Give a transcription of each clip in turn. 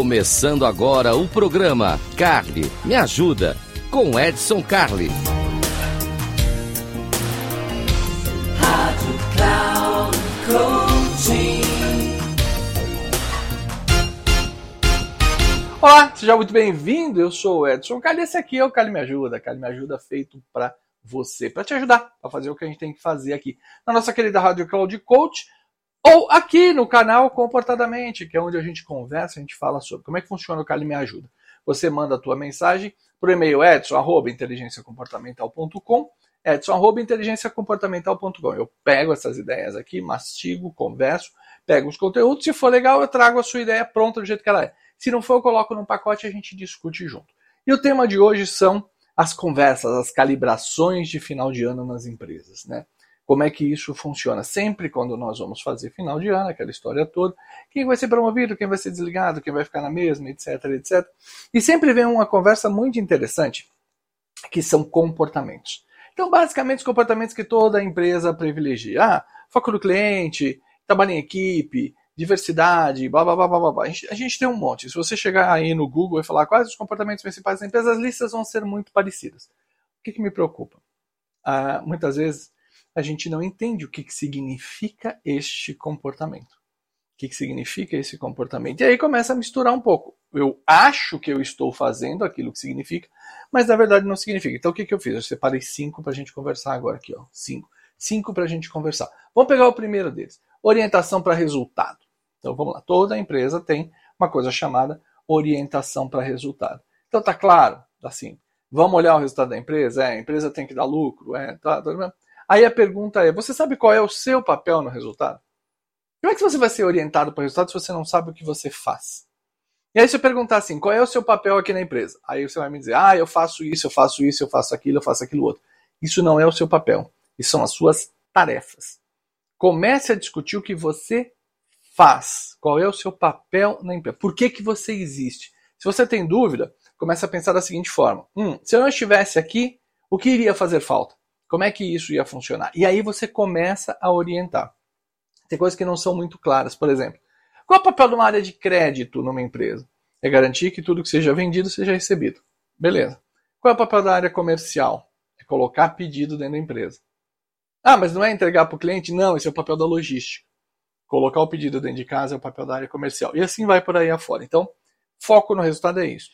Começando agora o programa Carly Me Ajuda, com Edson Carli. Rádio Cloud Coaching. Olá, seja muito bem-vindo. Eu sou o Edson Carli. Esse aqui é o Carli Me Ajuda. Carli Me Ajuda feito para você, para te ajudar a fazer o que a gente tem que fazer aqui na nossa querida Rádio Cloud Coach ou aqui no canal Comportadamente, que é onde a gente conversa, a gente fala sobre como é que funciona o Cali Me Ajuda. Você manda a tua mensagem para o e-mail edson.inteligenciacomportamental.com edson.inteligenciacomportamental.com Eu pego essas ideias aqui, mastigo, converso, pego os conteúdos, se for legal eu trago a sua ideia pronta do jeito que ela é. Se não for, eu coloco num pacote e a gente discute junto. E o tema de hoje são as conversas, as calibrações de final de ano nas empresas, né? Como é que isso funciona? Sempre quando nós vamos fazer final de ano, aquela história toda, quem vai ser promovido, quem vai ser desligado, quem vai ficar na mesma, etc, etc. E sempre vem uma conversa muito interessante, que são comportamentos. Então, basicamente, os comportamentos que toda empresa privilegia. Ah, foco no cliente, trabalho em equipe, diversidade, blá blá blá blá blá. A gente, a gente tem um monte. Se você chegar aí no Google e falar quais os comportamentos principais da empresa, as listas vão ser muito parecidas. O que, que me preocupa? Ah, muitas vezes a gente não entende o que, que significa este comportamento. O que, que significa esse comportamento? E aí começa a misturar um pouco. Eu acho que eu estou fazendo aquilo que significa, mas na verdade não significa. Então o que, que eu fiz? Eu separei cinco para a gente conversar agora aqui. Ó. Cinco. Cinco para a gente conversar. Vamos pegar o primeiro deles. Orientação para resultado. Então vamos lá. Toda empresa tem uma coisa chamada orientação para resultado. Então tá claro, assim, vamos olhar o resultado da empresa? É, a empresa tem que dar lucro, é, tá, tá, Aí a pergunta é: você sabe qual é o seu papel no resultado? Como é que você vai ser orientado para o resultado se você não sabe o que você faz? E aí se eu perguntar assim, qual é o seu papel aqui na empresa? Aí você vai me dizer, ah, eu faço isso, eu faço isso, eu faço aquilo, eu faço aquilo outro. Isso não é o seu papel. Isso são as suas tarefas. Comece a discutir o que você faz. Qual é o seu papel na empresa? Por que, que você existe? Se você tem dúvida, comece a pensar da seguinte forma. Hum, se eu não estivesse aqui, o que iria fazer falta? Como é que isso ia funcionar? E aí você começa a orientar. Tem coisas que não são muito claras. Por exemplo, qual é o papel de uma área de crédito numa empresa? É garantir que tudo que seja vendido seja recebido. Beleza. Qual é o papel da área comercial? É colocar pedido dentro da empresa. Ah, mas não é entregar para o cliente? Não, esse é o papel da logística. Colocar o pedido dentro de casa é o papel da área comercial. E assim vai por aí afora. Então, foco no resultado é isso.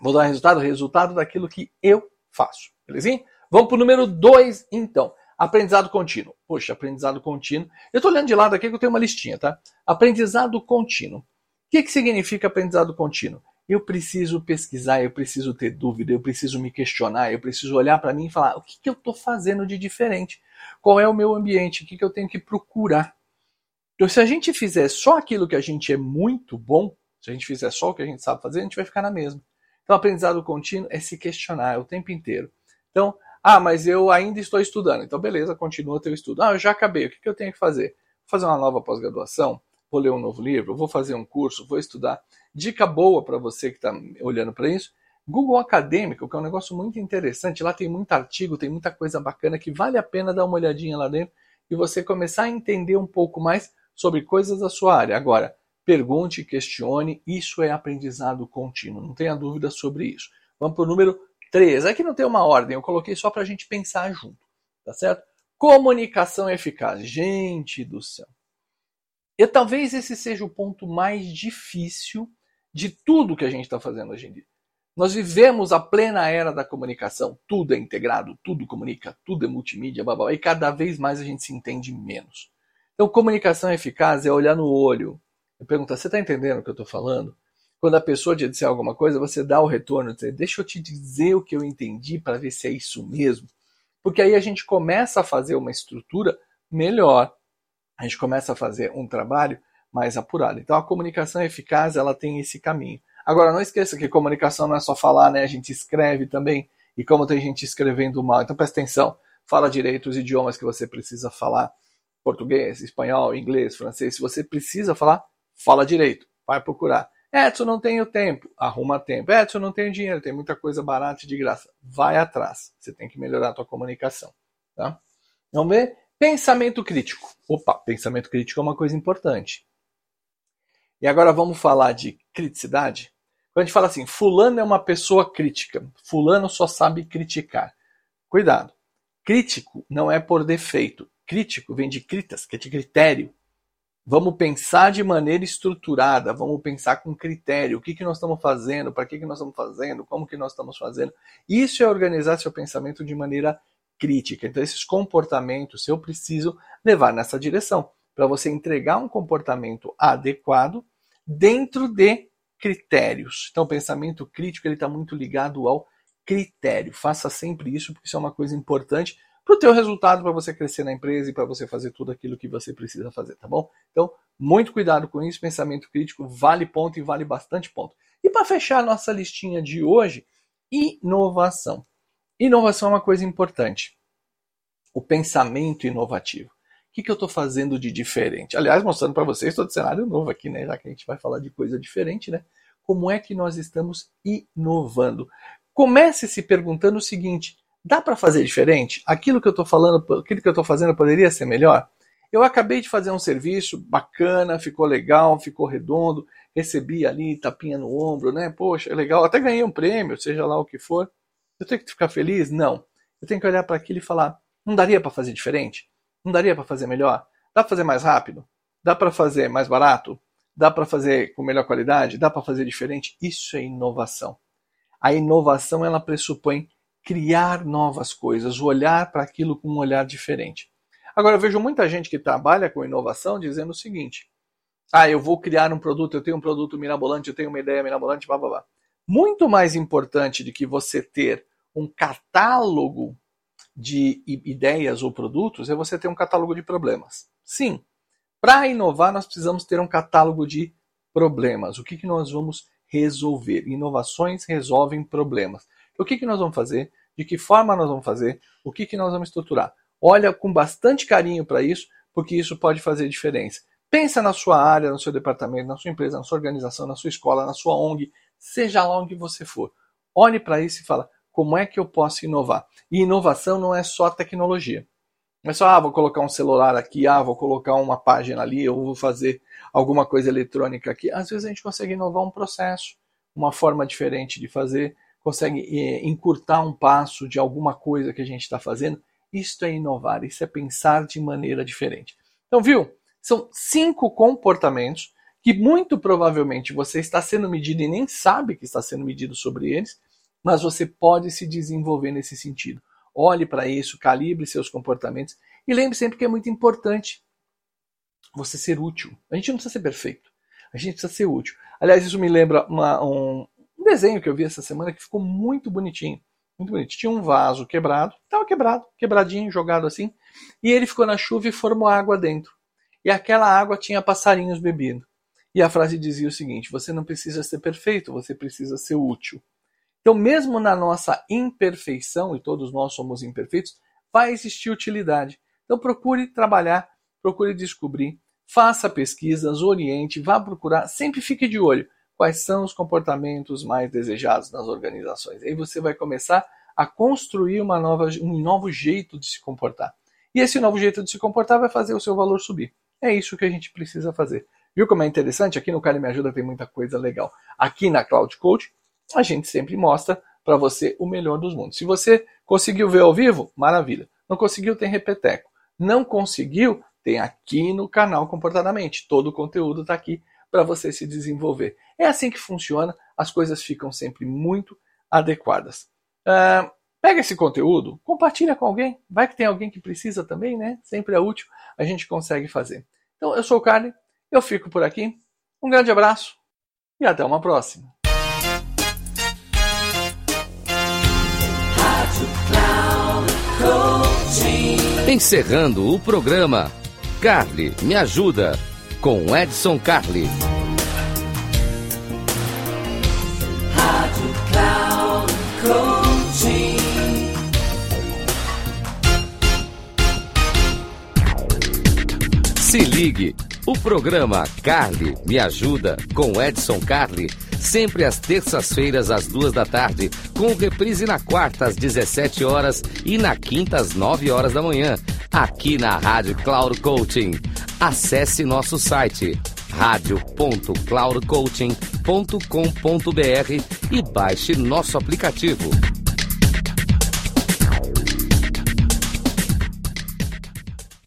Vou dar resultado, resultado daquilo que eu faço. Belezinha? Vamos para o número 2, então. Aprendizado contínuo. Poxa, aprendizado contínuo. Eu estou olhando de lado aqui que eu tenho uma listinha, tá? Aprendizado contínuo. O que, que significa aprendizado contínuo? Eu preciso pesquisar, eu preciso ter dúvida, eu preciso me questionar, eu preciso olhar para mim e falar: o que, que eu estou fazendo de diferente? Qual é o meu ambiente? O que, que eu tenho que procurar? Então, se a gente fizer só aquilo que a gente é muito bom, se a gente fizer só o que a gente sabe fazer, a gente vai ficar na mesma. Então, aprendizado contínuo é se questionar o tempo inteiro. Então, ah, mas eu ainda estou estudando. Então, beleza, continua teu estudo. Ah, eu já acabei. O que, eu tenho que fazer? Vou fazer uma nova pós-graduação? Vou ler um novo livro? Vou fazer um curso? Vou estudar? Dica boa para você que está olhando para isso. Google Acadêmico, que é um negócio muito interessante. Lá tem muito artigo, tem muita coisa bacana que vale a pena dar uma olhadinha lá dentro e você começar a entender um pouco mais sobre coisas da sua área. Agora, pergunte, questione, isso é aprendizado contínuo, não tenha dúvida sobre isso. Vamos para o número Três, aqui não tem uma ordem, eu coloquei só para a gente pensar junto, tá certo? Comunicação eficaz. Gente do céu. E talvez esse seja o ponto mais difícil de tudo que a gente está fazendo hoje em dia. Nós vivemos a plena era da comunicação. Tudo é integrado, tudo comunica, tudo é multimídia, blá, blá, e cada vez mais a gente se entende menos. Então, comunicação eficaz é olhar no olho e perguntar: você está entendendo o que eu estou falando? Quando a pessoa te disser alguma coisa, você dá o retorno, dizer, deixa eu te dizer o que eu entendi para ver se é isso mesmo. Porque aí a gente começa a fazer uma estrutura melhor. A gente começa a fazer um trabalho mais apurado. Então a comunicação eficaz, ela tem esse caminho. Agora não esqueça que comunicação não é só falar, né? A gente escreve também. E como tem gente escrevendo mal, então presta atenção. Fala direito os idiomas que você precisa falar. Português, espanhol, inglês, francês. Se você precisa falar, fala direito. Vai procurar. Edson, não tenho tempo. Arruma tempo. Edson, não tenho dinheiro. Tem muita coisa barata e de graça. Vai atrás. Você tem que melhorar a tua comunicação. Tá? Vamos ver? Pensamento crítico. Opa, pensamento crítico é uma coisa importante. E agora vamos falar de criticidade? Quando a gente fala assim, fulano é uma pessoa crítica, fulano só sabe criticar. Cuidado. Crítico não é por defeito. Crítico vem de critas, que é de critério. Vamos pensar de maneira estruturada, vamos pensar com critério. O que, que nós estamos fazendo, para que, que nós estamos fazendo, como que nós estamos fazendo. Isso é organizar seu pensamento de maneira crítica. Então, esses comportamentos eu preciso levar nessa direção, para você entregar um comportamento adequado dentro de critérios. Então, o pensamento crítico está muito ligado ao critério. Faça sempre isso, porque isso é uma coisa importante para o teu resultado, para você crescer na empresa e para você fazer tudo aquilo que você precisa fazer, tá bom? Então, muito cuidado com isso, pensamento crítico vale ponto e vale bastante ponto. E para fechar nossa listinha de hoje, inovação. Inovação é uma coisa importante. O pensamento inovativo. O que, que eu estou fazendo de diferente? Aliás, mostrando para vocês, de cenário novo aqui, né? Já que a gente vai falar de coisa diferente, né? Como é que nós estamos inovando? Comece se perguntando o seguinte: Dá para fazer diferente? Aquilo que eu estou falando, aquilo que eu estou fazendo poderia ser melhor? Eu acabei de fazer um serviço bacana, ficou legal, ficou redondo, recebi ali tapinha no ombro, né? Poxa, é legal, até ganhei um prêmio, seja lá o que for. Eu tenho que ficar feliz? Não. Eu tenho que olhar para aquilo e falar: não daria para fazer diferente? Não daria para fazer melhor? Dá para fazer mais rápido? Dá para fazer mais barato? Dá para fazer com melhor qualidade? Dá para fazer diferente? Isso é inovação. A inovação ela pressupõe criar novas coisas, olhar para aquilo com um olhar diferente. Agora, eu vejo muita gente que trabalha com inovação dizendo o seguinte: ah, eu vou criar um produto, eu tenho um produto mirabolante, eu tenho uma ideia mirabolante, blá blá blá. Muito mais importante do que você ter um catálogo de ideias ou produtos é você ter um catálogo de problemas. Sim, para inovar nós precisamos ter um catálogo de problemas. O que, que nós vamos resolver? Inovações resolvem problemas. O que, que nós vamos fazer? De que forma nós vamos fazer? O que, que nós vamos estruturar? Olha com bastante carinho para isso, porque isso pode fazer diferença. Pensa na sua área, no seu departamento, na sua empresa, na sua organização, na sua escola, na sua ONG, seja lá onde você for. Olhe para isso e fala: como é que eu posso inovar? E inovação não é só tecnologia. Não é só, ah, vou colocar um celular aqui, ah, vou colocar uma página ali, ou vou fazer alguma coisa eletrônica aqui. Às vezes a gente consegue inovar um processo, uma forma diferente de fazer, consegue é, encurtar um passo de alguma coisa que a gente está fazendo. Isto é inovar, isso é pensar de maneira diferente. Então, viu? São cinco comportamentos que muito provavelmente você está sendo medido e nem sabe que está sendo medido sobre eles, mas você pode se desenvolver nesse sentido. Olhe para isso, calibre seus comportamentos e lembre sempre que é muito importante você ser útil. A gente não precisa ser perfeito, a gente precisa ser útil. Aliás, isso me lembra uma, um, um desenho que eu vi essa semana que ficou muito bonitinho. Muito bonito. Tinha um vaso quebrado, estava quebrado, quebradinho, jogado assim, e ele ficou na chuva e formou água dentro. E aquela água tinha passarinhos bebendo. E a frase dizia o seguinte: você não precisa ser perfeito, você precisa ser útil. Então, mesmo na nossa imperfeição, e todos nós somos imperfeitos, vai existir utilidade. Então, procure trabalhar, procure descobrir, faça pesquisas, oriente, vá procurar, sempre fique de olho quais são os comportamentos mais desejados nas organizações. Aí você vai começar a construir uma nova, um novo jeito de se comportar. E esse novo jeito de se comportar vai fazer o seu valor subir. É isso que a gente precisa fazer. Viu como é interessante? Aqui no Cali Me Ajuda tem muita coisa legal. Aqui na Cloud Coach, a gente sempre mostra para você o melhor dos mundos. Se você conseguiu ver ao vivo, maravilha. Não conseguiu, tem repeteco. Não conseguiu, tem aqui no canal Comportadamente. Todo o conteúdo está aqui para você se desenvolver. É assim que funciona, as coisas ficam sempre muito adequadas. Uh, pega esse conteúdo, compartilha com alguém, vai que tem alguém que precisa também, né? Sempre é útil, a gente consegue fazer. Então, eu sou o Carly, eu fico por aqui. Um grande abraço e até uma próxima. Encerrando o programa, Carly me ajuda com Edson Carli. Se ligue, o programa Carly Me Ajuda com Edson Carli sempre às terças-feiras às duas da tarde, com reprise na quarta às 17 horas e na quinta às 9 horas da manhã, aqui na Rádio Cloud Coaching. Acesse nosso site radio.cloudcoaching.com e baixe nosso aplicativo.